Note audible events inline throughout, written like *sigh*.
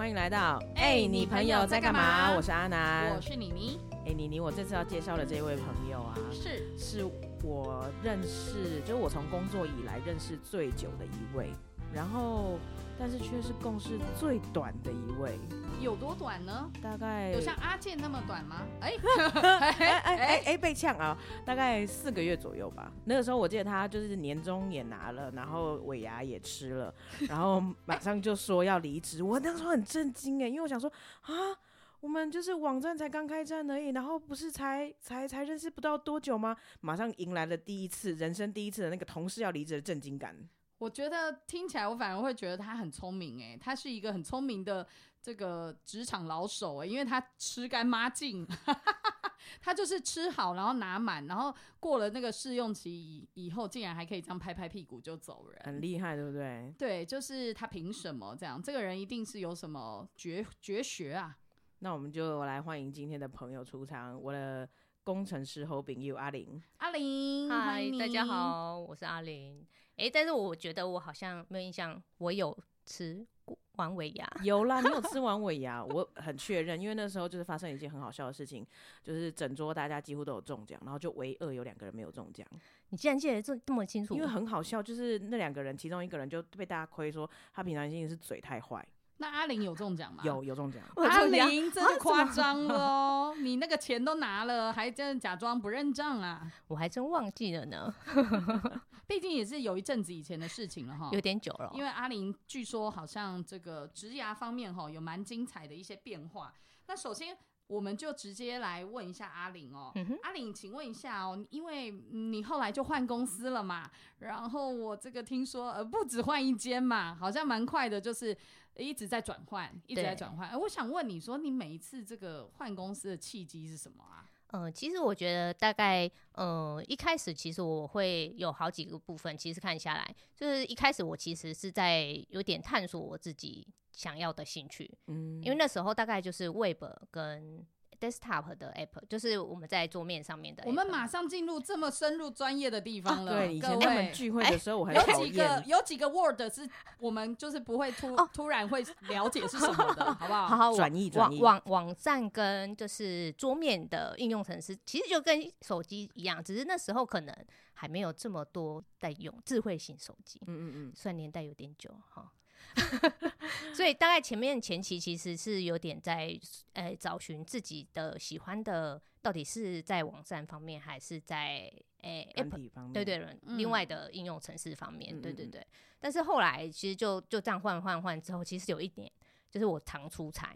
欢迎来到哎你朋友在干嘛？我是阿南，我是妮妮，哎，妮妮，我这次要介绍的这位朋友啊，是。是我认识，就是我从工作以来认识最久的一位，然后但是却是共事最短的一位，有多短呢？大概有像阿健那么短吗？哎 *laughs* 哎哎哎哎被呛啊！大概四个月左右吧。那个时候我记得他就是年终也拿了，然后尾牙也吃了，然后 *laughs* 马上就说要离职。我那时候很震惊哎，因为我想说啊，我们就是网站才刚开站而已，然后不是才才才认识不到多久吗？马上迎来了第一次人生第一次的那个同事要离职的震惊感。我觉得听起来，我反而会觉得他很聪明哎，他是一个很聪明的这个职场老手哎，因为他吃干抹净，*laughs* 他就是吃好，然后拿满，然后过了那个试用期以以后，竟然还可以这样拍拍屁股就走人，很厉害，对不对？对，就是他凭什么这样？这个人一定是有什么绝绝学啊！那我们就来欢迎今天的朋友出场，我的工程师侯炳佑阿玲，阿玲，嗨，大家好，我是阿玲。哎，但是我觉得我好像没有印象，我有吃完尾牙，有啦，你有吃完尾牙，我很确认，因为那时候就是发生一件很好笑的事情，就是整桌大家几乎都有中奖，然后就唯二有两个人没有中奖。你竟然记得这这么清楚？因为很好笑，就是那两个人其中一个人就被大家亏说他平常心是嘴太坏。那阿玲有中奖吗？有有中奖。阿玲真的夸张了，你那个钱都拿了，还真的假装不认账啊？我还真忘记了呢。*laughs* 毕竟也是有一阵子以前的事情了哈，有点久了。因为阿玲据说好像这个植牙方面哈有蛮精彩的一些变化。那首先。我们就直接来问一下阿玲哦，阿玲，请问一下哦，因为你后来就换公司了嘛，然后我这个听说呃不止换一间嘛，好像蛮快的，就是一直在转换，一直在转换。我想问你说，你每一次这个换公司的契机是什么啊？嗯，其实我觉得大概呃一开始其实我会有好几个部分，其实看下来就是一开始我其实是在有点探索我自己。想要的兴趣，嗯，因为那时候大概就是 Web 跟 Desktop 的 App，就是我们在桌面上面的。我们马上进入这么深入专业的地方了。对，以前他们聚会的时候，我还有几个有几个 Word 是我们就是不会突突然会了解是什么的，*laughs* 好不好？好好转译转译。网网站跟就是桌面的应用程式，其实就跟手机一样，只是那时候可能还没有这么多在用智慧型手机。嗯嗯嗯，算年代有点久哈。*laughs* 所以大概前面前期其实是有点在呃找寻自己的喜欢的，到底是在网站方面还是在诶 App 方面？对对，另外的应用程式方面，对对对。但是后来其实就就这样换换换之后，其实有一点就是我常出差，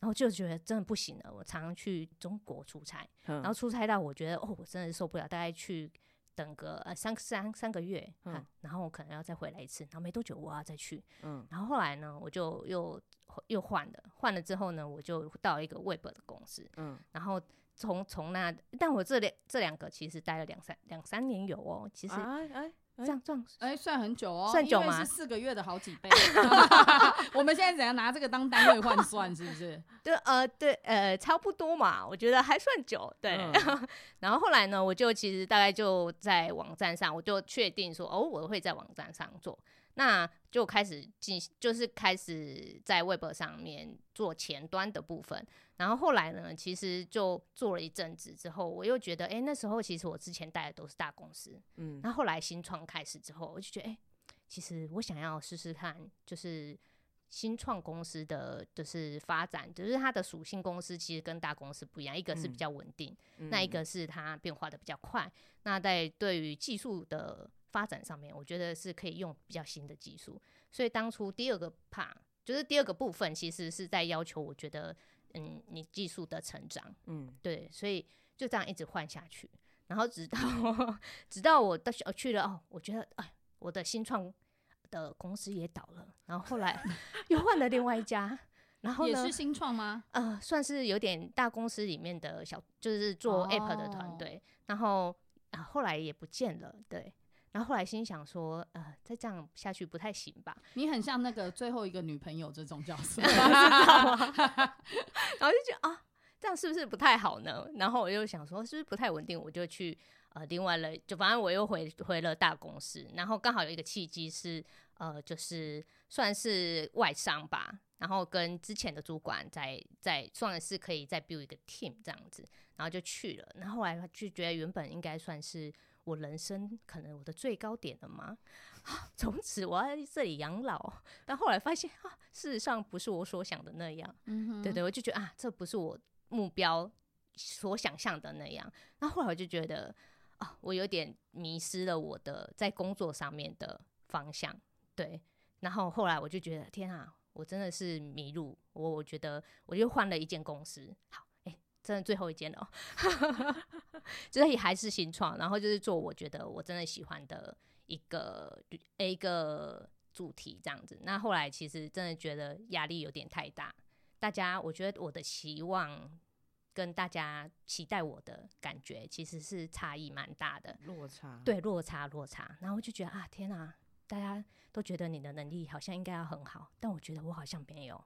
然后就觉得真的不行了。我常常去中国出差，然后出差到我觉得哦，我真的受不了，大概去。等个呃三三三个月，嗯，然后我可能要再回来一次，然后没多久我要再去，嗯，然后后来呢，我就又又换了，换了之后呢，我就到一个 Web 的公司，嗯，然后从从那，但我这两这两个其实待了两三两三年有哦，其实。这样算哎，算很久哦，算久吗？是四个月的好几倍。*laughs* 我们现在怎样拿这个当单位换算？是不是？对，呃，对，呃，差不多嘛。我觉得还算久。对。*laughs* 然后后来呢，我就其实大概就在网站上，我就确定说，哦，我会在网站上做。那就开始进，就是开始在 Web 上面做前端的部分。然后后来呢，其实就做了一阵子之后，我又觉得，哎，那时候其实我之前带的都是大公司，嗯。那后来新创开始之后，我就觉得，哎，其实我想要试试看，就是新创公司的就是发展，就是它的属性，公司其实跟大公司不一样，一个是比较稳定，那一个是它变化的比较快。那在对于技术的发展上面，我觉得是可以用比较新的技术，所以当初第二个 part 就是第二个部分，其实是在要求，我觉得，嗯，你技术的成长，嗯，对，所以就这样一直换下去，然后直到 *laughs* 直到我到去了哦，我觉得哎，我的新创的公司也倒了，然后后来又换了另外一家，然后也是新创吗？呃，算是有点大公司里面的小，就是做 app 的团队，然后啊后来也不见了，对。然后后来心想说，呃，再这样下去不太行吧？你很像那个最后一个女朋友这种角色，*laughs* 然后就觉得啊，这样是不是不太好呢？然后我又想说，是不是不太稳定？我就去呃，另外了，就反正我又回回了大公司。然后刚好有一个契机是，呃，就是算是外商吧，然后跟之前的主管在在算是可以再 build 一个 team 这样子，然后就去了。然后后来就觉得原本应该算是我人生可能我的最高点了吗？*laughs* 从此我要在这里养老。但后来发现啊，事实上不是我所想的那样。嗯对对，我就觉得啊，这不是我目标所想象的那样。那后来我就觉得啊，我有点迷失了我的在工作上面的方向。对。然后后来我就觉得天啊，我真的是迷路。我我觉得我又换了一间公司。真的最后一间了，*laughs* 就是也还是新创，然后就是做我觉得我真的喜欢的一个一个主题这样子。那后来其实真的觉得压力有点太大，大家我觉得我的期望跟大家期待我的感觉其实是差异蛮大的，落差对落差落差。然后我就觉得啊，天啊！大家都觉得你的能力好像应该要很好，但我觉得我好像没有。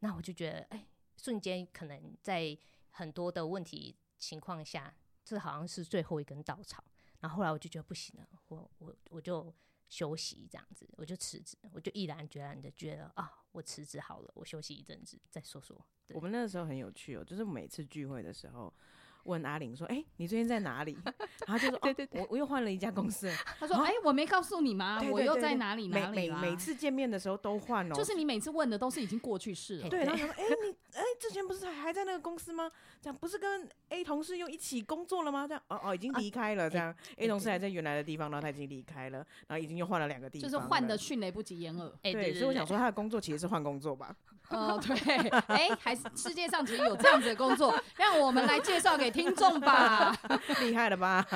那我就觉得，哎，瞬间可能在很多的问题情况下，这好像是最后一根稻草。然后后来我就觉得不行了，我我我就休息这样子，我就辞职，我就毅然决然的觉得啊，我辞职好了，我休息一阵子再说说。我们那个时候很有趣哦，就是每次聚会的时候。问阿玲说：“哎，你最近在哪里？”然后就说：“ *laughs* 对对对，我我又换了一家公司。*laughs* ”他说：“哎，我没告诉你吗？我又在哪里哪里每每次见面的时候都换哦，就是你每次问的都是已经过去式了。对，然后说：*laughs* “哎，你哎，之前不是还还在那个公司吗？这样不是跟 A 同事又一起工作了吗？这样哦哦，已经离开了。这样 A 同事还在原来的地方，然后他已经离开了，然后已经又换了两个地方，就是换的迅雷不及掩耳。对，所以我想说他的工作其实是换工作吧。哦，对，哎，还是世界上其实有这样子的工作，让我们来介绍给听众吧。*laughs* ”厉害了吧？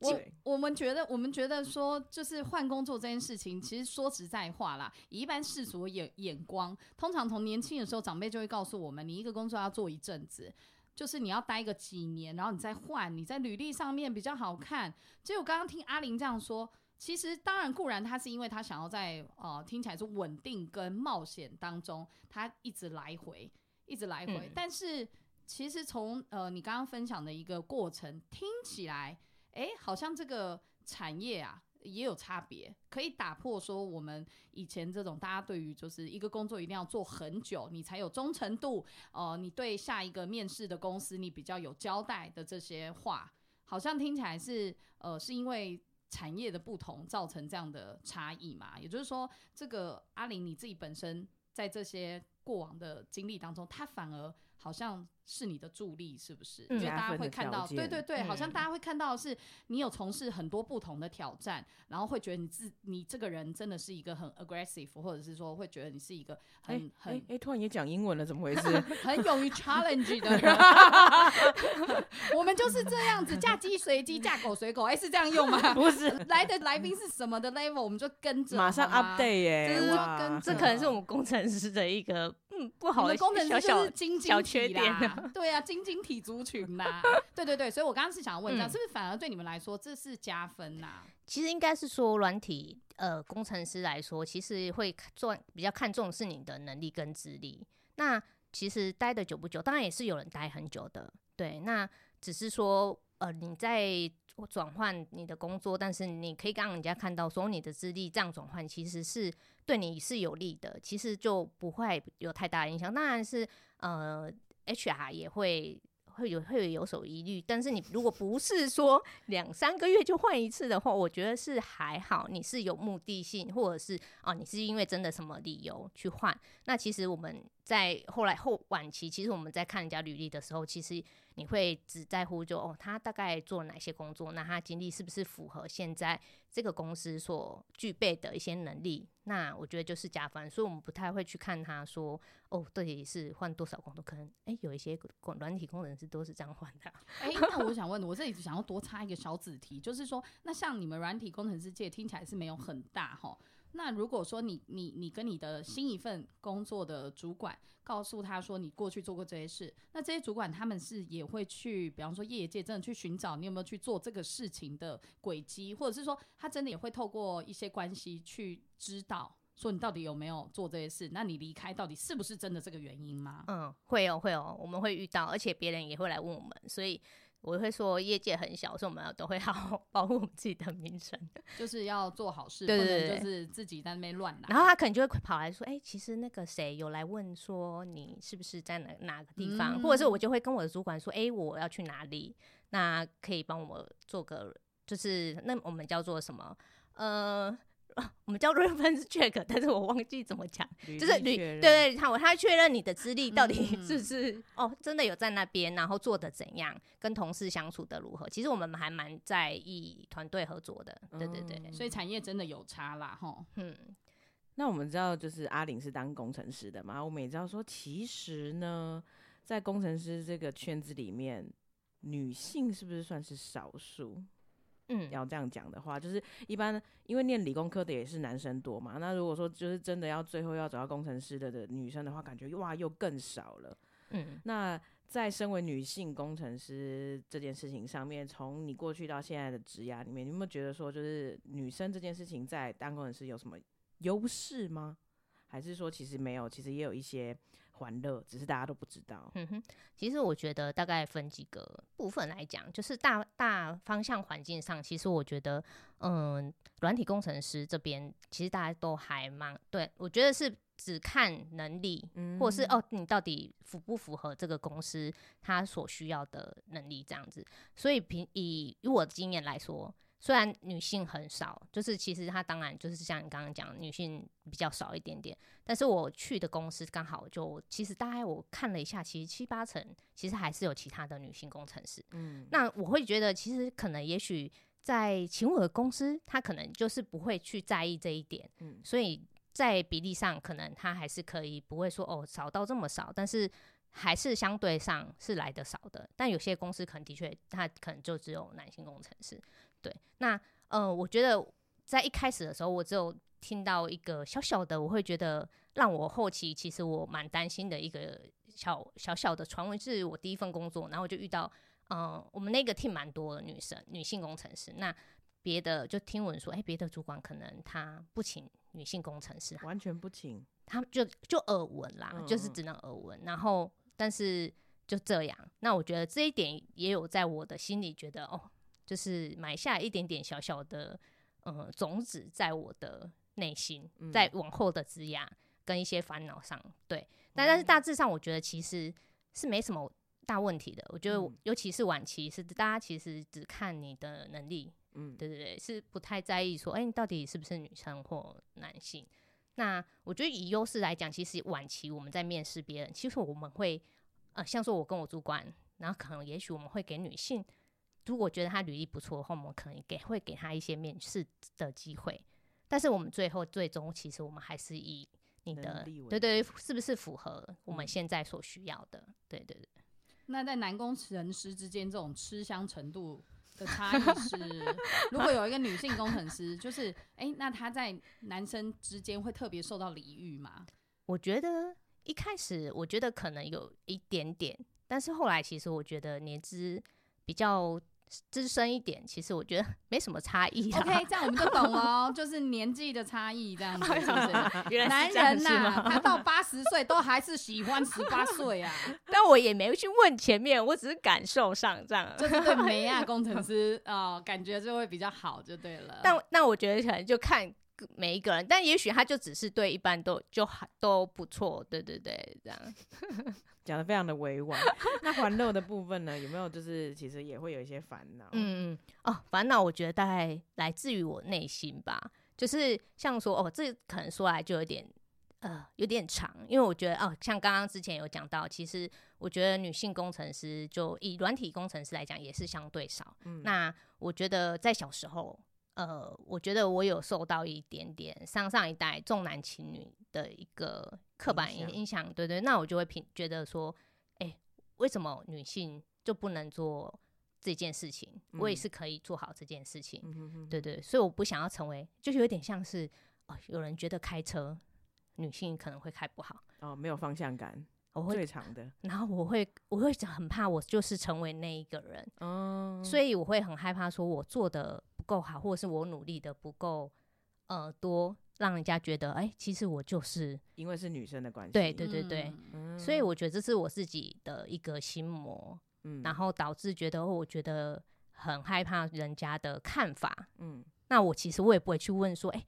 我我们觉得，我们觉得说，就是换工作这件事情，其实说实在话啦，以一般世俗眼眼光，通常从年轻的时候，长辈就会告诉我们，你一个工作要做一阵子，就是你要待个几年，然后你再换，你在履历上面比较好看。结果刚刚听阿玲这样说，其实当然固然他是因为他想要在呃听起来是稳定跟冒险当中，他一直来回，一直来回，但是。其实从呃你刚刚分享的一个过程听起来，哎，好像这个产业啊也有差别，可以打破说我们以前这种大家对于就是一个工作一定要做很久，你才有忠诚度，呃，你对下一个面试的公司你比较有交代的这些话，好像听起来是呃是因为产业的不同造成这样的差异嘛？也就是说，这个阿玲你自己本身在这些过往的经历当中，她反而。好像是你的助力，是不是？因为大家会看到，对对对，好像大家会看到是你有从事很多不同的挑战，然后会觉得你自你这个人真的是一个很 aggressive，或者是说会觉得你是一个很很哎，突然也讲英文了，怎么回事？*laughs* 很勇于 challenge 的人。*laughs* 我们就是这样子，嫁鸡随鸡，嫁狗随狗，哎，是这样用吗？*laughs* 不是，来的来宾是什么的 level，我们就跟着，马上 update 耶，就是跟这可能是我们工程师的一个。嗯，不好的工程师就是精精体啦，*laughs* 对啊，精精体族群啦，*laughs* 对对对，所以我刚刚是想要问一下，是不是反而对你们来说这是加分呐？其实应该是说软体呃工程师来说，其实会做比较看重是你的能力跟资历。那其实待的久不久，当然也是有人待很久的，对。那只是说呃你在。转换你的工作，但是你可以让人家看到说你的资历这样转换其实是对你是有利的，其实就不会有太大影响。当然是呃，HR 也会会有会有所疑虑，但是你如果不是说两三个月就换一次的话，我觉得是还好。你是有目的性，或者是啊，你是因为真的什么理由去换？那其实我们在后来后晚期，其实我们在看人家履历的时候，其实。你会只在乎就哦，他大概做哪些工作？那他经历是不是符合现在这个公司所具备的一些能力？那我觉得就是加分，所以我们不太会去看他说哦，到底是换多少工作？可能哎，有一些软体工程师都是这样换的。哎，那我想问，我这里想要多插一个小子题，就是说，那像你们软体工程师界听起来是没有很大哈？那如果说你你你跟你的新一份工作的主管告诉他说你过去做过这些事，那这些主管他们是也会去，比方说业界真的去寻找你有没有去做这个事情的轨迹，或者是说他真的也会透过一些关系去知道说你到底有没有做这些事，那你离开到底是不是真的这个原因吗？嗯，会有会有，我们会遇到，而且别人也会来问我们，所以我会说业界很小，所以我们都会好好 *laughs* 保护我们自己的名声，就是要做好事，对不对对能就是自己在那边乱来。然后他可能就会跑来说：“哎、其实那个谁有来问说你是不是在哪哪个地方，嗯或者是我就会跟我的主管说：哎、我要去哪里，那可以帮我做个，就是那我们叫做什么？呃，*laughs* 我们叫 reference check，*laughs* 但是我忘记怎么讲，就是履历履确认对对，他我他确认你的资历到底嗯 *laughs* 是不是、哦，真的有在那边，然后做的怎样，跟同事相处的如何。其实我们还蛮在意团队合作的，对对对，所以产业真的有差啦，吼。嗯。那我们知道，就是阿玲是当工程师的嘛，我们也知道说，其实呢，在工程师这个圈子里面，女性是不是算是少数？嗯，要这样讲的话，就是一般因为念理工科的也是男生多嘛，那如果说就是真的要最后要找到工程师的的女生的话，感觉哇又更少了。嗯那在身为女性工程师这件事情上面，从你过去到现在的职涯里面，你有没有觉得说，就是女生这件事情在当工程师有什么优势吗？还是说其实没有，其实也有一些欢乐，只是大家都不知道。嗯哼，其实我觉得大概分几个部分来讲，就是大大方向环境上，其实我觉得，嗯，软体工程师这边其实大家都还蛮对，我觉得是只看能力，嗯或者是哦，你到底符不符合这个公司它所需要的能力这样子。所以凭以以我的经验来说，虽然女性很少，就是其实它当然就是像你刚刚讲，女性比较少一点点。但是我去的公司刚好就其实大概我看了一下，其实七八成其实还是有其他的女性工程师。嗯，那我会觉得，其实可能也许在请我的公司，他可能就是不会去在意这一点，嗯所以在比例上，可能他还是可以不会说哦少到这么少，但是还是相对上是来的少的。但有些公司可能的确，他可能就只有男性工程师。对，那呃，我觉得在一开始的时候，我只有听到一个小小的，我会觉得让我后期其实我蛮担心的一个小小小的传闻，是我第一份工作，然后就遇到，嗯、我们那个 team 蛮多的女生，女性工程师，那别的就听闻说，哎、别的主管可能他不请女性工程师，完全不请。他就就耳闻啦，嗯嗯就是只能耳闻，然后但是就这样，那我觉得这一点也有在我的心里觉得哦，就是埋下一点点小小的呃种子在我的内心，嗯。在往后的枝桠跟一些烦恼上，对，但但是大致上我觉得其实是没什么大问题的，我觉得嗯。尤其是晚期是大家其实只看你的能力，嗯，对对对，是不太在意说，哎、你到底是不是女生或男性？那我觉得以优势来讲，其实晚期我们在面试别人，其实我们会，呃，像说我跟我主管，然后可能也许我们会给女性，如果觉得他履历不错的话，我们可能给会给他一些面试的机会。但是我们最后最终，其实我们还是以你的对对，是不是符合我们嗯现在所需要的？对对对。那在男工程师之间，这种吃香程度的差异是，如果有一个女性工程师，就是哎、诶那她在男生之间会特别受到礼遇吗？我觉得一开始我觉得可能有一点点，但是后来其实我觉得年资比较资深一点，其实我觉得没什么差异啦。OK，这样我们就懂了哦，*laughs* 就是年纪的差异这样子，是不是？*laughs* 男人呐、他到八十岁都还是喜欢十八岁啊，*laughs* 但我也没有去问前面，我只是感受上这样。就是对美亚工程师呃感觉就会比较好，就对了。但那我觉得可能就看每一个人，但也许他就只是对一般都就还都不错，对对对，这样。*laughs* 讲的非常的委婉。那欢乐的部分呢，有没有就是其实也会有一些烦恼？嗯嗯哦，烦恼我觉得大概来自于我内心吧，就是像说哦，这可能说来就有点呃有点长，因为我觉得哦，像刚刚之前有讲到，其实我觉得女性工程师就以软体工程师来讲也是相对少。嗯那我觉得在小时候。呃，我觉得我有受到一点点上上一代重男轻女的一个刻板印象影影响，对对，那我就会评觉得说，哎、为什么女性就不能做这件事情？我也嗯是可以做好这件事情，嗯哼哼对对，所以我不想要成为，就是有点像是哦，有人觉得开车女性可能会开不好，哦，没有方向感，我会，最长的。然后我会我会很怕我就是成为那一个人，哦，所以我会很害怕说我做的不够好，或者是我努力的不够呃多，让人家觉得哎、其实我就是因为是女生的关系，对对对对，所以我觉得这是我自己的一个心魔。嗯，然后导致觉得我觉得很害怕人家的看法，嗯，那我其实我也不会去问说，哎，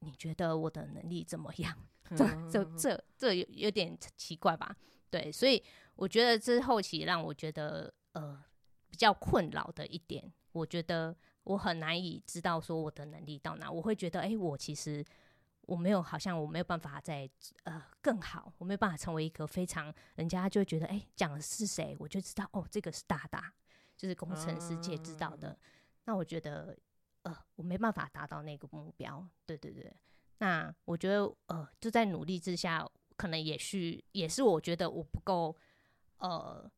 你觉得我的能力怎么样？*laughs* 这这这这有有点奇怪吧？对，所以我觉得这后期让我觉得呃比较困扰的一点，我觉得我很难以知道说我的能力到哪，我会觉得哎，我其实。我没有，好像我没有办法再呃更好，我没有办法成为一个非常人家就会觉得哎讲的是谁，我就知道哦这个是大大，就是工程师界知道的。那我觉得呃我没办法达到那个目标，对对对。那我觉得呃就在努力之下，可能也许也是我觉得我不够呃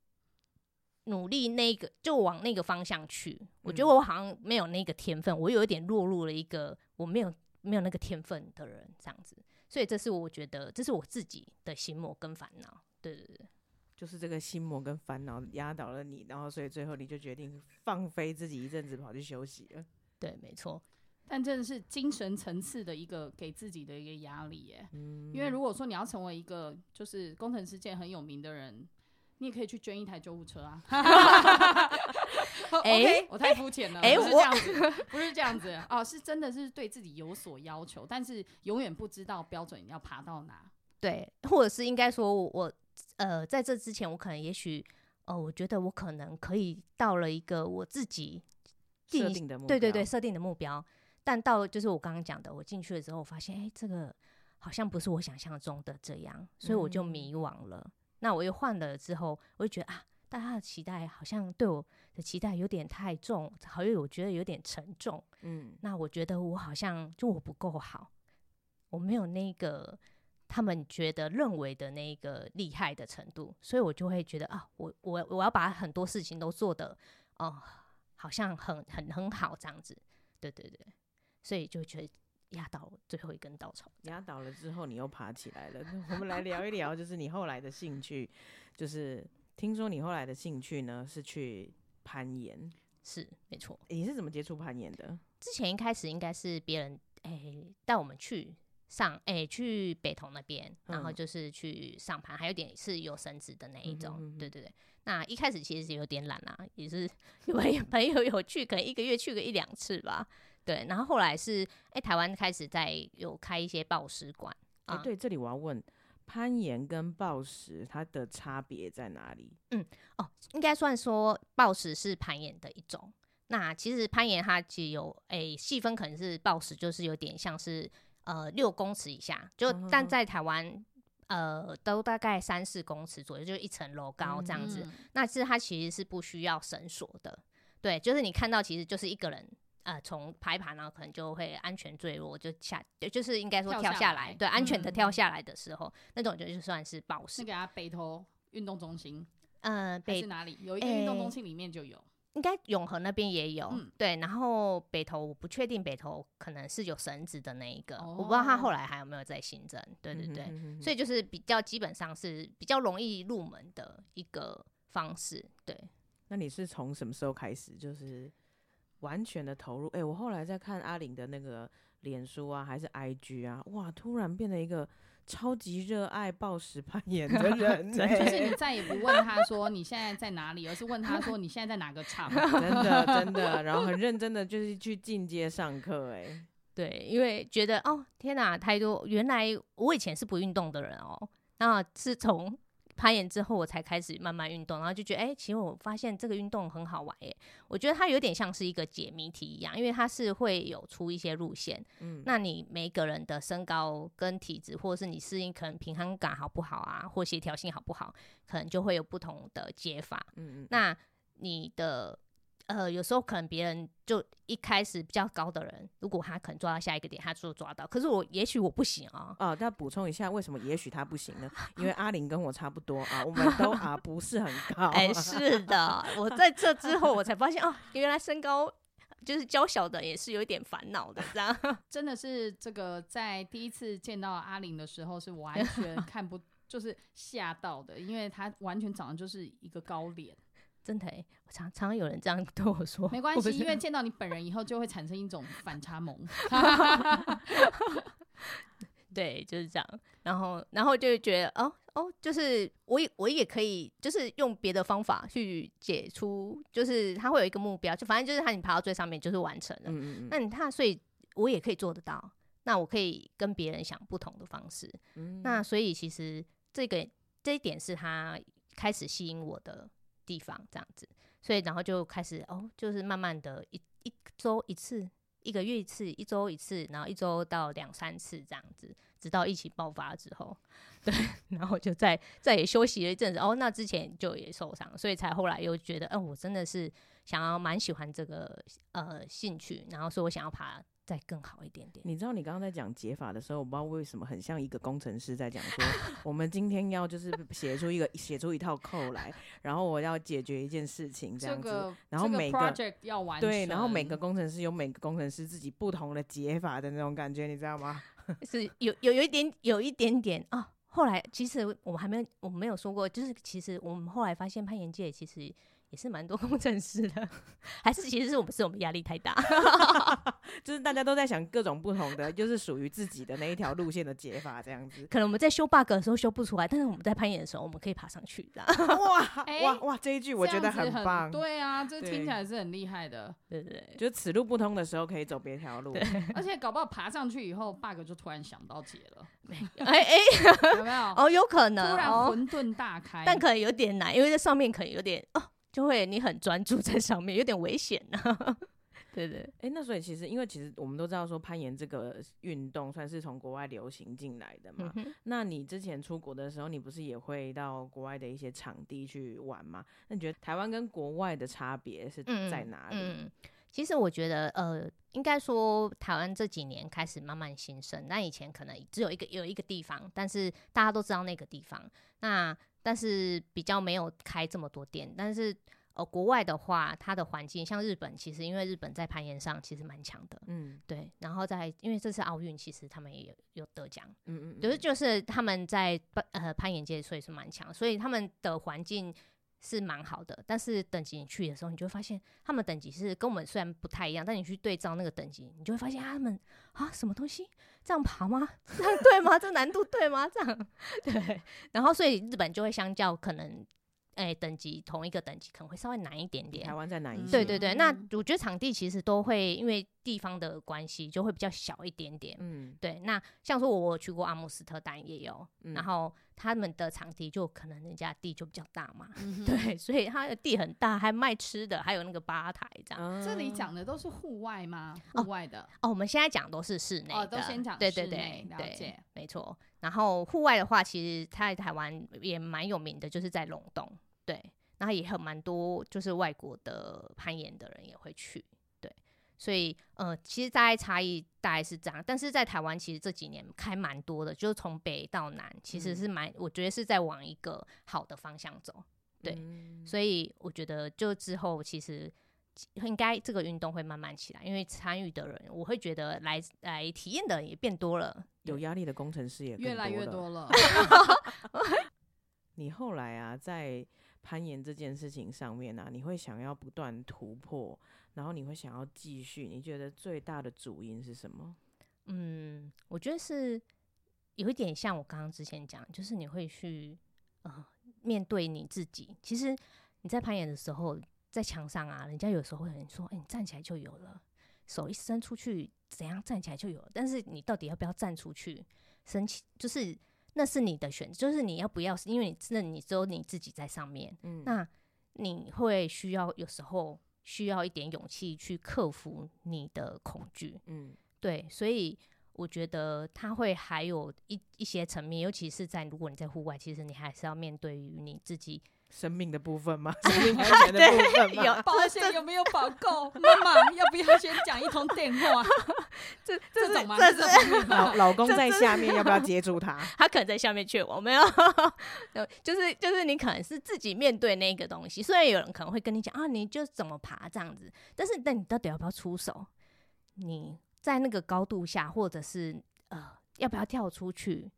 努力那个就往那个方向去。我觉得我好像没有那个天分，我有一点落入了一个我没有。没有那个天分的人，这样子，所以这是我觉得，这是我自己的心魔跟烦恼。对对对，就是这个心魔跟烦恼压倒了你，然后所以最后你就决定放飞自己一阵子，跑去休息了。对，没错。但真的是精神层次的一个给自己的一个压力耶。嗯。因为如果说你要成为一个就是工程师界很有名的人。你也可以去捐一台救护车啊！*laughs* 哎，我太肤浅了，不是这样子，不是这样子哦，是真的是对自己有所要求，但是永远不知道标准要爬到哪。对，或者是应该说，我呃，在这之前，我可能也许，哦，我觉得我可能可以到了一个我自己设定的目，对对对，设定的目标，但到就是我刚刚讲的，我进去了之后，发现哎，这个好像不是我想象中的这样，所以我就迷惘了。那我又换了之后，我就觉得啊，大家的期待好像对我的期待有点太重，好像我觉得有点沉重。嗯，那我觉得我好像就我不够好，我没有那个他们觉得认为的那个厉害的程度，所以我就会觉得啊，我我我要把很多事情都做的哦，好像很很很好这样子。对对对，所以就觉得。压倒最后一根稻草，压倒了之后，你又爬起来了。我们来聊一聊，就是你后来的兴趣，就是听说你后来的兴趣呢是去攀岩，是没错。你是怎么接触攀岩的？之前一开始应该是别人诶带我们去上诶去北投那边，然后就是去上攀，还有点是有绳子的那一种。对对对，那一开始其实有点懒啦，也是因为朋友有去，可能一个月去个一两次吧。对，然后后来是，哎，台湾开始在有开一些报石馆。哎，对，这里我要问，攀岩跟暴石它的差别在哪里？嗯，哦，应该算说暴石是攀岩的一种。那其实攀岩它其实有，哎，细分可能是暴石，就是有点像是呃六公尺以下，就但在台湾呃都大概三四公尺左右，就一层楼高这样子。那其实它其实是不需要绳索的，对，就是你看到其实就是一个人。呃，从排盘呢，可能就会安全坠落，就下，就是应该说跳下来，对，安全的跳下来的时候，那种就就算是暴石。那个啊，北投运动中心，嗯，北是哪里？有一个运动中心里面就有，应该永和那边也有，对。然后北投我不确定，北投可能是有绳子的那一个，我不知道他后来还有没有在新增。对对对，所以就是比较基本上是比较容易入门的一个方式。对，那你是从什么时候开始？就是。完全的投入，哎，我后来在看阿玲的那个脸书啊，还是 IG 啊，哇，突然变得一个超级热爱暴食攀岩的人，*laughs* 就是你再也不问他说你现在在哪里，而是问他说你现在在哪个场，*laughs* 真的真的，然后很认真的就是去进阶上课，哎，对，因为觉得哦，天哪，太多，原来我以前是不运动的人哦，那是从。攀岩之后，我才开始慢慢运动，然后就觉得，哎，其实我发现这个运动很好玩耶。我觉得它有点像是一个解谜题一样，因为它是会有出一些路线。嗯，那你每个人的身高跟体质，或者是你适应可能平衡感好不好啊，或协调性好不好，可能就会有不同的解法。嗯嗯，那你的。呃，有时候可能别人就一开始比较高的人，如果他可能抓到下一个点，他就抓到。可是我也许我不行啊。啊，那补充一下，为什么也许他不行呢？因为阿玲跟我差不多啊，我们都啊 *laughs* 不是很高。哎，是的，我在这之后我才发现哦，原来身高就是娇小的也是有一点烦恼的，这样。*laughs* 真的是这个在第一次见到阿玲的时候是完全看不，就是吓到的，因为她完全长得就是一个高脸。真的，我常常有人这样对我说。没关系，因为见到你本人以后，就会产生一种反差萌。*laughs* 对，就是这样。然后，然后就觉得，哦哦，就是我也我也可以，就是用别的方法去解出，就是他会有一个目标，就反正就是他你爬到最上面就是完成了。嗯嗯嗯。那你他所以我也可以做得到，那我可以跟别人想不同的方式。嗯。那所以其实这个这一点是他开始吸引我的地方，这样子。所以然后就开始哦，就是慢慢的一一周一次，一个月一次，一周一次，然后一周到两三次这样子。直到疫情爆发之后，*laughs* 对，然后就再再也休息了一阵子。哦，那之前就也受伤，所以才后来又觉得，嗯，我真的是想要蛮喜欢这个呃兴趣，然后说我想要爬。再更好一点点。你知道，你刚刚在讲解法的时候，我不知道为什么很像一个工程师在讲说，我们今天要就是 *laughs* 写出一个写出一套扣来，然后我要解决一件事情这样子，然后每个 project 要完对，然后每个工程师有每个工程师自己不同的解法的那种感觉，你知道吗？*laughs* 是有有有一点有一点点啊。后来其实我们还没我们没有说过，就是其实我们后来发现攀岩界其实。也是蛮多工程师的，还是其实是我们是我们压力太大 *laughs* *laughs* 就是大家都在想各种不同的，就是属于自己的那一条路线的解法这样子。可能我们在修 bug 的时候修不出来，但是我们在攀岩的时候我们可以爬上去的。哇哇哇！这一句我觉得很棒。对啊，这听起来是很厉害的。对对对，就此路不通的时候可以走别条路。而且搞不好爬上去以后 bug 就突然想到解了。*laughs* 哎哎，有没有？哦，有可能突然混沌大开，但可能有点难，因为在上面可能有点哦。就会你很专注在上面，有点危险呢。*laughs* 对对，哎，那所以其实，因为其实我们都知道说攀岩这个运动算是从国外流行进来的嘛。那你之前出国的时候，你不是也会到国外的一些场地去玩吗？那你觉得台湾跟国外的差别是在哪里？其实我觉得，呃，应该说台湾这几年开始慢慢兴盛。那以前可能只有一个有一个地方，但是大家都知道那个地方。那但是比较没有开这么多店，但是呃，国外的话，它的环境像日本，其实因为日本在攀岩上其实蛮强的，嗯，对。然后在因为这次奥运，其实他们也有有得奖，嗯嗯，就是就是他们在呃攀岩界，所以是蛮强，所以他们的环境。是蛮好的，但是等级你去的时候，你就会发现他们等级是跟我们虽然不太一样，但你去对照那个等级，你就会发现他们啊，什么东西这样爬吗？*laughs* 这样对吗？这难度对吗？这样 *laughs* 对，然后所以日本就会相较可能。哎，等级同一个等级可能会稍微难一点点。台湾再难一些。对对对，那我觉得场地其实都会因为地方的关系，就会比较小一点点。嗯，对。那像说我我去过阿姆斯特丹也有，然后他们的场地就可能人家地就比较大嘛。*laughs* 对，所以他的地很大，还卖吃的，还有那个吧台这样。这里讲的都是户外吗？户外的。哦，我们现在讲都是室内的。哦，都先讲对对对，了解，没错。然后户外的话，其实他在台湾也蛮有名的，就是在龙洞。对，然后也很蛮多，就是外国的攀岩的人也会去，对，所以呃，其实大概差异大概是这样，但是在台湾其实这几年开蛮多的，就是从北到南，其实是蛮，我觉得是在往一个好的方向走，对，所以我觉得就之后其实应该这个运动会慢慢起来，因为参与的人，我会觉得来来体验的人也变多了，有压力的工程师也越来越多了。*laughs* *laughs* *laughs* 你后来啊，在攀岩这件事情上面呢，你会想要不断突破，然后你会想要继续。你觉得最大的主因是什么？嗯，我觉得是有一点像我刚刚之前讲，就是你会去呃面对你自己。其实你在攀岩的时候，在墙上啊，人家有时候会说：“哎，你站起来就有了，手一伸出去，怎样站起来就有了。”但是你到底要不要站出去？升起就是。那是你的选择，就是你要不要？因为你那你只有你自己在上面，嗯，那你会需要有时候需要一点勇气去克服你的恐惧，嗯，对，所以我觉得他会还有一一些层面，尤其是在如果你在户外，其实你还是要面对于你自己。生命的部分吗？生命 *laughs* 安全的部分吗？有保险有没有保够？*laughs* 妈妈要不要先讲一通电话？*laughs* 这这种吗？这种老老公在下面，要不要接住他？他可能在下面劝我没有，就是就是你可能是自己面对那个东西。虽然有人可能会跟你讲啊，你就怎么爬这样子，但是那你到底要不要出手？你在那个高度下，或者是呃，要不要跳出去？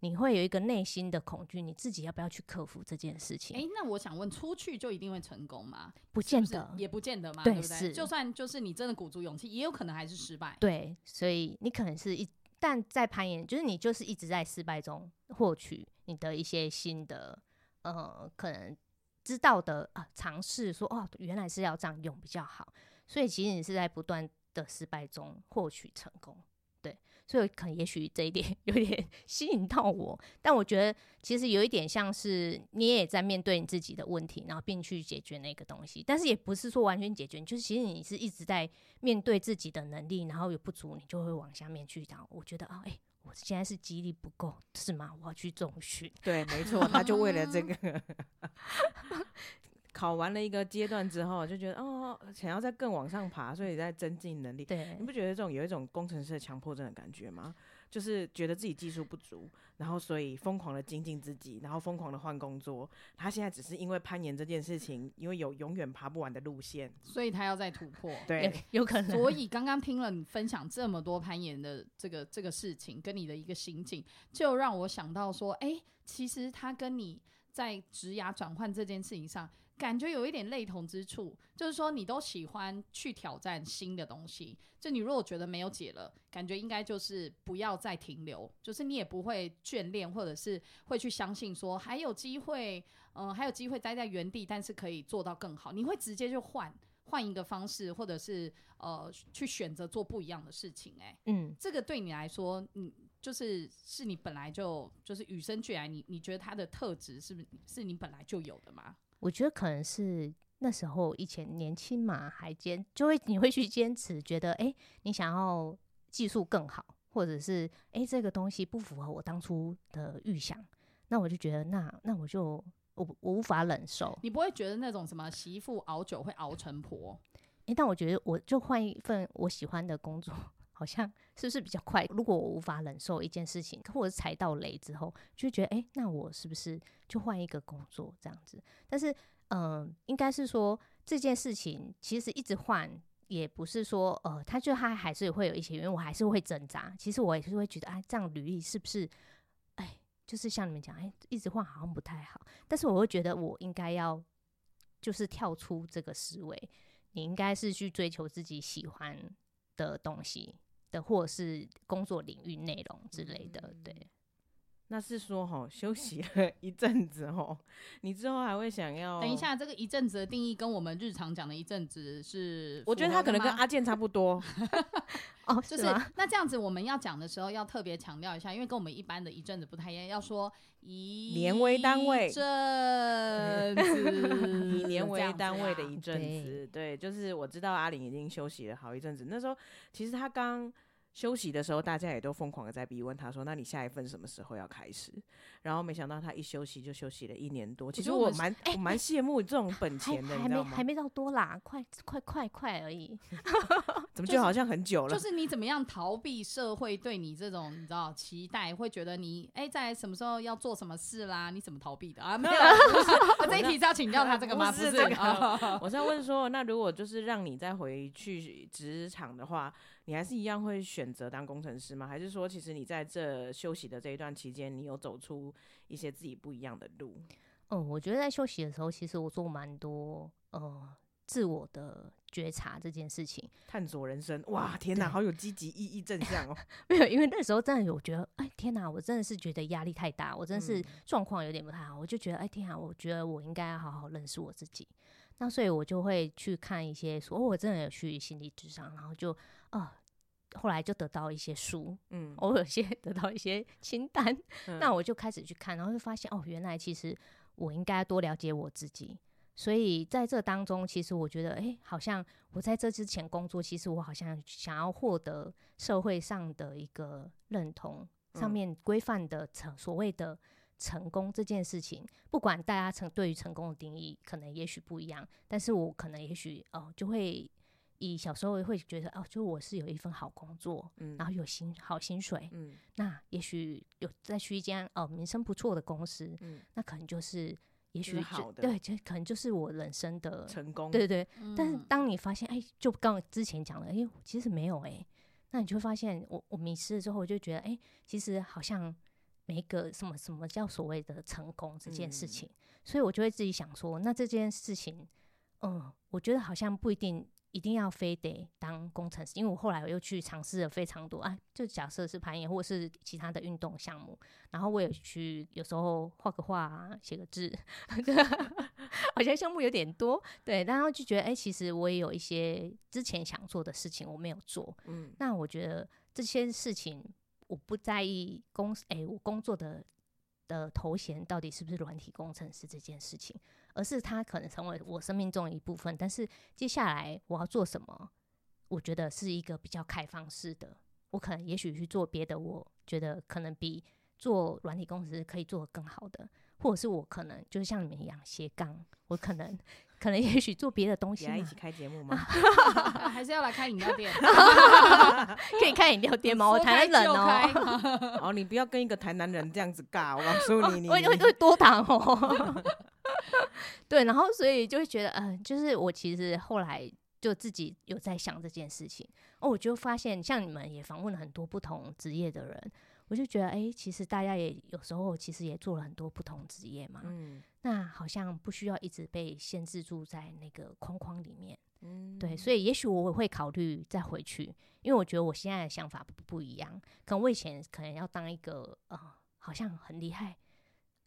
你会有一个内心的恐惧，你自己要不要去克服这件事情？哎，那我想问，出去就一定会成功吗？不见得，也不见得嘛，对不对？就算就是你真的鼓足勇气，也有可能还是失败。对，所以你可能是一，但在攀岩，就是你就是一直在失败中获取。你的一些新的呃可能知道的啊尝试，说哦原来是要这样用比较好，所以其实你是在不断的失败中获取成功。所以可能也许这一点 *laughs* 有点吸引到我，但我觉得其实有一点像是你也在面对你自己的问题，然后并去解决那个东西，但是也不是说完全解决，就是其实你是一直在面对自己的能力，然后有不足，你就会往下面去讲。我觉得啊，哎，我现在是肌力不够，是吗？我要去重训。对，没错，他就为了这个。*laughs* 考完了一个阶段之后，就觉得哦，想要再更往上爬，所以在增进能力。对，你不觉得这种有一种工程师的强迫症的感觉吗？就是觉得自己技术不足，然后所以疯狂的精进自己，然后疯狂的换工作。他现在只是因为攀岩这件事情，因为有永远爬不完的路线，所以他要再突破。*laughs* 对，有可能。所以刚刚听了你分享这么多攀岩的这个这个事情，跟你的一个心境，就让我想到说，哎，其实他跟你在职涯转换这件事情上。感觉有一点类同之处，就是说你都喜欢去挑战新的东西。就你如果觉得没有解了，感觉应该就是不要再停留，就是你也不会眷恋，或者是会去相信说还有机会，嗯，还有机会待在原地，但是可以做到更好。你会直接就换换一个方式，或者是呃去选择做不一样的事情。哎，嗯，这个对你来说，你，就是是你本来就就是与生俱来，你你觉得它的特质是不是是你本来就有的吗？我觉得可能是那时候以前年轻嘛，还坚就会你会去坚持，觉得哎，你想要技术更好，或者是哎这个东西不符合我当初的预想，那我就觉得那那我就我我无法忍受。你不会觉得那种什么媳妇熬酒会熬成婆？哎，但我觉得我就换一份我喜欢的工作，好像是不是比较快？如果我无法忍受一件事情，或者踩到雷之后，就觉得哎，那我是不是？就换一个工作这样子，但是，嗯，应该是说这件事情其实一直换，也不是说，呃，他就他还是会有一些原因，我还是会挣扎。其实我也是会觉得，哎，这样履历是不是，哎，就是像你们讲，哎，一直换好像不太好。但是我会觉得，我应该要就是跳出这个思维，你应该是去追求自己喜欢的东西的，或者是工作领域内容之类的，对。那是说哈，休息了一阵子哦，你之后还会想要？等一下，这个一阵子的定义跟我们日常讲的一阵子是？我觉得他可能跟阿健差不多。*laughs* 哦，就是那这样子，我们要讲的时候要特别强调一下，因为跟我们一般的一阵子不太一样，要说以年为单位，阵子 *laughs* 以年为单位的一阵子。对，就是我知道阿玲已经休息了好一阵子，那时候其实他刚。休息的时候，大家也都疯狂的在逼问他说：“那你下一份什么时候要开始？”然后没想到他一休息就休息了一年多。其实我蛮我蛮羡慕这种本钱的，还没还没到多啦，快快快快而已。*laughs* 怎么就好像很久了？就是你怎么样逃避社会对你这种你知道期待，会觉得你哎在什么时候要做什么事啦？你怎么逃避的啊？没有，我 *laughs* 这一题是要请教他这个吗？不是这个，*laughs* *laughs* 我是要问说，那如果就是让你再回去职场的话。你还是一样会选择当工程师吗？还是说，其实你在这休息的这一段期间，你有走出一些自己不一样的路？嗯，我觉得在休息的时候，其实我做蛮多呃自我的觉察这件事情，探索人生。哇，天哪，好有积极意义正向哦！*laughs* 没有，因为那时候真的有觉得，哎，天哪，我真的是觉得压力太大，我真的是状况有点不太好，我就觉得，哎，天啊，我觉得我应该要好好认识我自己。那所以我就会去看一些，说我真的有去心理智商，然后就啊。后来就得到一些书，嗯，我有些得到一些清单，那我就开始去看，然后就发现哦，原来其实我应该多了解我自己。所以在这当中，其实我觉得，哎，好像我在这之前工作，其实我好像想要获得社会上的一个认同，上面规范的成所谓的成功这件事情，不管大家成对于成功的定义可能也许不一样，但是我可能也许哦就会。以小时候会觉得哦，就我是有一份好工作，嗯，然后有薪好薪水，嗯，那也许有再去一间哦名声不错的公司，嗯，那可能就是也许好的，对，就可能就是我人生的成功，对对对。但是当你发现，哎，就刚之前讲了，哎，其实没有哎，那你就会发现，我我迷失了之后，我就觉得，哎，其实好像没个什么什么叫所谓的成功这件事情，所以我就会自己想说，那这件事情，嗯，我觉得好像不一定。一定要非得当工程师，因为我后来我又去尝试了非常多啊，就假设是攀岩或者是其他的运动项目，然后我也去有时候画个画、啊写个字，*laughs* 好像项目有点多，对，然后就觉得哎，其实我也有一些之前想做的事情我没有做，嗯，那我觉得这些事情我不在意公哎，我工作的的头衔到底是不是软体工程师这件事情。而是他可能成为我生命中的一部分，但是接下来我要做什么？我觉得是一个比较开放式的。我可能也许去做别的，我觉得可能比做软体工程师可以做的更好的，或者是我可能就是像你们一样斜杠，我可能可能也许做别的东西。一起开节目吗？*laughs* 还是要来开饮料店？*laughs* 可以开饮料店吗？我台南人哦。哦，你不要跟一个台南人这样子尬，我告诉你，你会会 *laughs* 多糖哦。对，然后所以就会觉得，嗯，就是我其实后来就自己有在想这件事情哦，我就发现像你们也访问了很多不同职业的人，我就觉得，哎，其实大家也有时候其实也做了很多不同职业嘛，嗯，那好像不需要一直被限制住在那个框框里面，嗯，对，所以也许我会考虑再回去，因为我觉得我现在的想法不不一样，可能我以前可能要当一个呃，好像很厉害。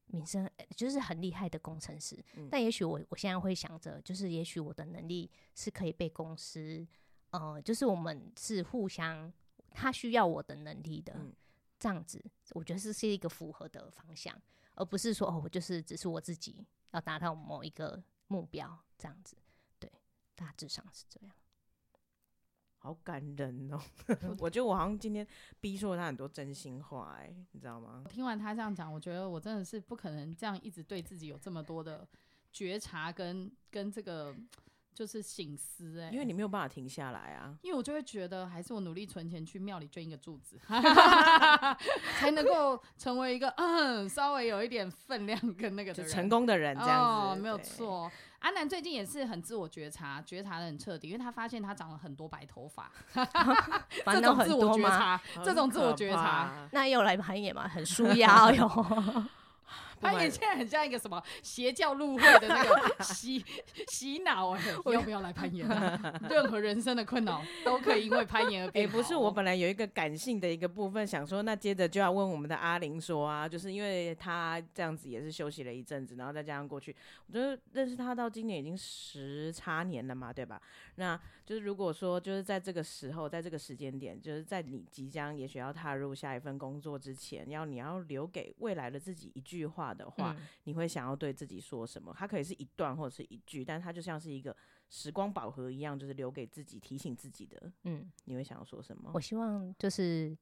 名声就是很厉害的工程师，但也许我我现在会想着，就是也许我的能力是可以被公司，呃，就是我们是互相，他需要我的能力的，这样子，我觉得是是一个符合的方向，而不是说哦，我就是只是我自己要达到某一个目标这样子，对，大致上是这样。好感人哦！*laughs* 我觉得我好像今天逼出了他很多真心话，哎，你知道吗？听完他这样讲，我觉得我真的是不可能这样一直对自己有这么多的觉察跟跟这个就是醒思，哎，因为你没有办法停下来啊。因为我就会觉得，还是我努力存钱去庙里捐一个柱子，*laughs* 才能够成为一个嗯稍微有一点分量跟那个成功的人，这样子没有错。阿南最近也是很自我觉察，觉察的很彻底，因为他发现他长了很多白头发。*laughs* *laughs* 这种自我觉察，这种自我觉察，那又来攀岩嘛，很舒压哟。攀岩现在很像一个什么邪教入会的那个洗 *laughs* 洗脑哎，要不要来攀岩？*laughs* 任何人生的困扰 *laughs* 都可以因为攀岩而变。也不是我本来有一个感性的一个部分，想说那接着就要问我们的阿玲说啊，就是因为他这样子也是休息了一阵子，然后再加上过去，我觉得认识他到今年已经十差年了嘛，对吧？那就是如果说就是在这个时候，在这个时间点，就是在你即将也许要踏入下一份工作之前，要你要留给未来的自己一句话。的话，你会想要对自己说什么？它可以是一段或者是一句，但它就像是一个时光宝盒一样，就是留给自己提醒自己的。嗯，你会想要说什么？我希望就是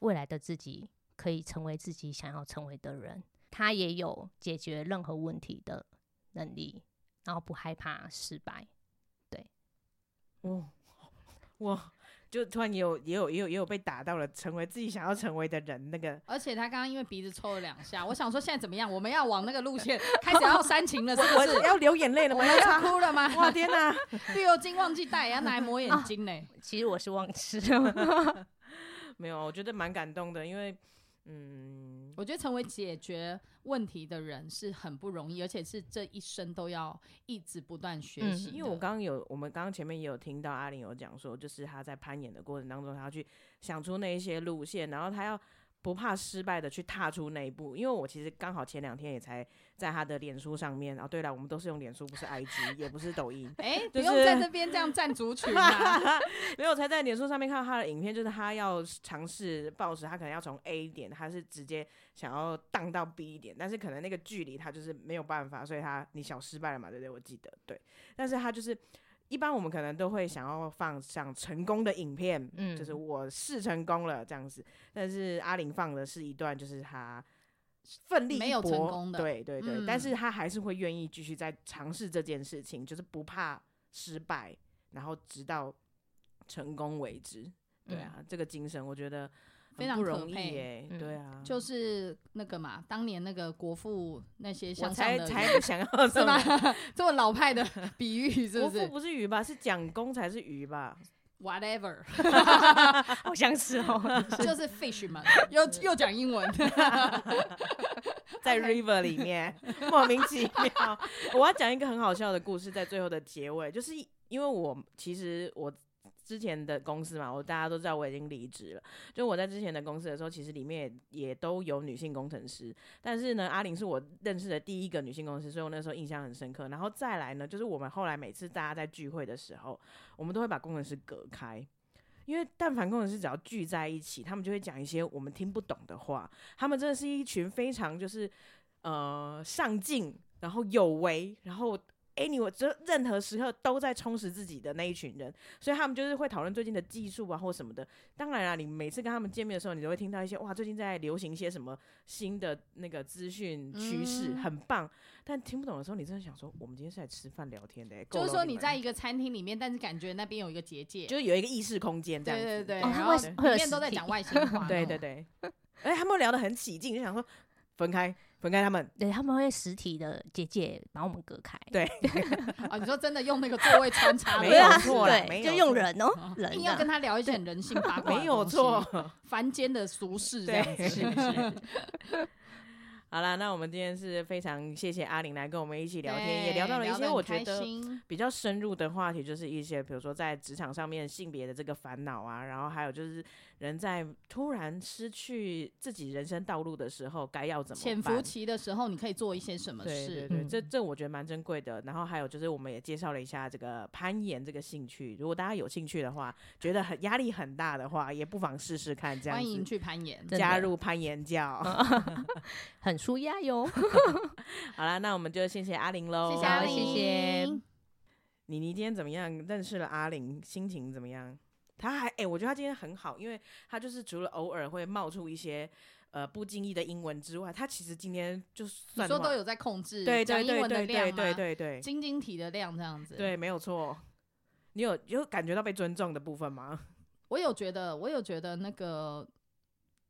未来的自己可以成为自己想要成为的人，他也有解决任何问题的能力，然后不害怕失败。对，哇哇。就突然也有也有也有也有被打到了，成为自己想要成为的人那个。而且他刚刚因为鼻子抽了两下，我想说现在怎么样？我们要往那个路线开始要煽情了，*laughs* 是不是？要流眼泪了吗？要哭了吗？*laughs* 哇天哪！绿油精忘记带，要拿来抹眼睛呢。其实我是忘吃，*laughs* 没有，我觉得蛮感动的，因为。嗯，我觉得成为解决问题的人是很不容易，而且是这一生都要一直不断学习。因为我刚刚有，我们刚刚前面也有听到阿玲有讲说，就是他在攀岩的过程当中，他要去想出那一些路线，然后他要。不怕失败的去踏出那一步，因为我其实刚好前两天也才在他的脸书上面。哦，对了，我们都是用脸书，不是 *laughs* IG，也不是抖音。*laughs* 哎，不用在这边这样占族群啊！*laughs* 没有，才在脸书上面看到他的影片，就是他要尝试暴食，他可能要从 A 点，他是直接想要荡到 B 点，但是可能那个距离他就是没有办法，所以他你小失败了嘛，对不对？我记得对，但是他就是。一般我们可能都会想要放上成功的影片，嗯，就是我试成功了这样子。但是阿玲放的是一段，就是他奋力没有成功的，对对对。但是他还是会愿意继续在尝试这件事情，就是不怕失败，然后直到成功为止。对啊，这个精神我觉得。非常不容易耶，对啊，就是那个嘛，当年那个国父那些向上的，才才想要 *laughs* 是吗？*laughs* 这么老派的比喻是不是？国父不是鱼吧？是蒋公才是鱼吧？Whatever，*laughs* 好像是哦，就是 fish 嘛，又又讲英文，在 river 里面莫名其妙。我要讲一个很好笑的故事，在最后的结尾，就是因为我其实我。之前的公司嘛，我大家都知道我已经离职了。就我在之前的公司的时候，其实里面也都有女性工程师。但是呢，阿玲是我认识的第一个女性工程师，所以我那时候印象很深刻。然后再来呢，就是我们后来每次大家在聚会的时候，我们都会把工程师隔开，因为但凡工程师只要聚在一起，他们就会讲一些我们听不懂的话。他们真的是一群非常就是呃上进，然后有为，然后。哎，你我这任何时刻都在充实自己的那一群人，所以他们就是会讨论最近的技术啊或什么的。当然啦，你每次跟他们见面的时候，你都会听到一些哇，最近在流行一些什么新的那个资讯趋势，很棒。但听不懂的时候，你真的想说，我们今天是来吃饭聊天的。就是说你在一个餐厅里面，但是感觉那边有一个结界，就是有一个意识空间这样子。对对对，然后里面都在讲外星话。*laughs* 对对对，哎，他们聊得很起劲，就想说分开。分开他们，对他们会实体的结界把我们隔开。对，*laughs* 啊，你说真的用那个座位穿插，*laughs* 没有错，对，就用人哦，人硬要跟他聊一些很人性八卦，没有错，凡间的俗事这样子。*laughs* 好了，那我们今天是非常谢谢阿玲来跟我们一起聊天，也聊到了一些我觉得比较深入的话题，就是一些比如说在职场上面性别的这个烦恼啊，然后还有就是。人在突然失去自己人生道路的时候，该要怎么？潜伏期的时候，你可以做一些什么事？对对对，这这我觉得蛮珍贵的。然后还有就是，我们也介绍了一下这个攀岩这个兴趣。如果大家有兴趣的话，觉得很压力很大的话，也不妨试试看。这样欢迎去攀岩，加入攀岩教，*laughs* 很舒压哟。*laughs* 好了，那我们就谢谢阿玲喽。谢谢阿玲，谢谢。妮妮今天怎么样？认识了阿玲，心情怎么样？他还哎，我觉得他今天很好，因为他就是除了偶尔会冒出一些呃不经意的英文之外，他其实今天就算说都有在控制对讲英文的量对对对，晶晶体的量这样子。对，没有错。你有有感觉到被尊重的部分吗？*laughs* 我有觉得，我有觉得那个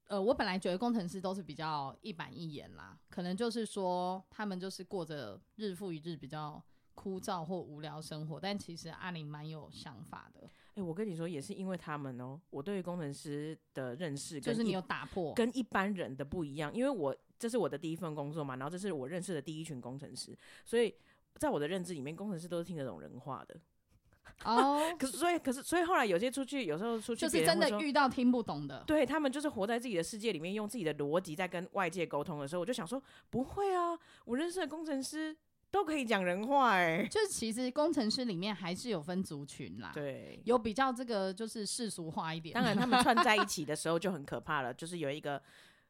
呃，我本来觉得工程师都是比较一板一眼啦，可能就是说他们就是过着日复一日比较枯燥或无聊生活，但其实阿玲蛮有想法的。哎，我跟你说，也是因为他们哦，我对于工程师的认识就是你有打破跟一般人的不一样，因为我这是我的第一份工作嘛，然后这是我认识的第一群工程师，所以在我的认知里面，工程师都是听得懂人话的。哦，可是所以可是所以后来有些出去，有时候出去就是真的遇到听不懂的，对他们就是活在自己的世界里面，用自己的逻辑在跟外界沟通的时候，我就想说，不会啊，我认识的工程师。都可以讲人话哎，就是其实工程师里面还是有分族群啦，对，有比较这个就是世俗化一点。当然他们串在一起的时候就很可怕了，*laughs* 就是有一个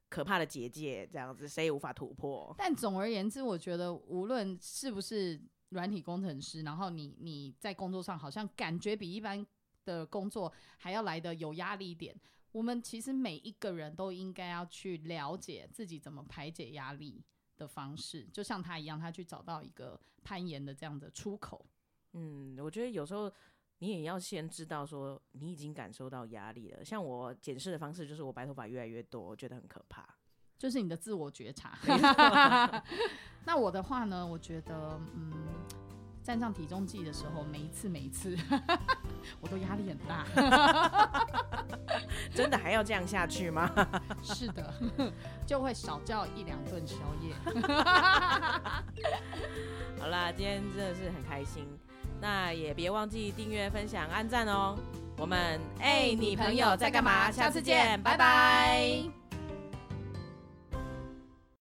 可怕的结界，这样子谁也无法突破。但总而言之，我觉得无论是不是软体工程师，然后你你在工作上好像感觉比一般的工作还要来的有压力一点，我们其实每一个人都应该要去了解自己怎么排解压力。的方式，就像他一样，他去找到一个攀岩的这样的出口。嗯，我觉得有时候你也要先知道说你已经感受到压力了。像我检视的方式，就是我白头发越来越多，我觉得很可怕。就是你的自我觉察。*laughs* 那我的话呢？我觉得，嗯，站上体重计的时候，每一次每一次，*laughs* 我都压力很大。*laughs* 真的还要这样下去吗？*laughs* 是的，就会少叫一两顿宵夜。好啦，今天真的是很开心，那也别忘记订阅、分享、按赞哦。我们哎，你朋友在干嘛？下次见，拜拜。